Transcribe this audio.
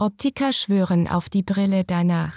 Optiker schwören auf die Brille danach.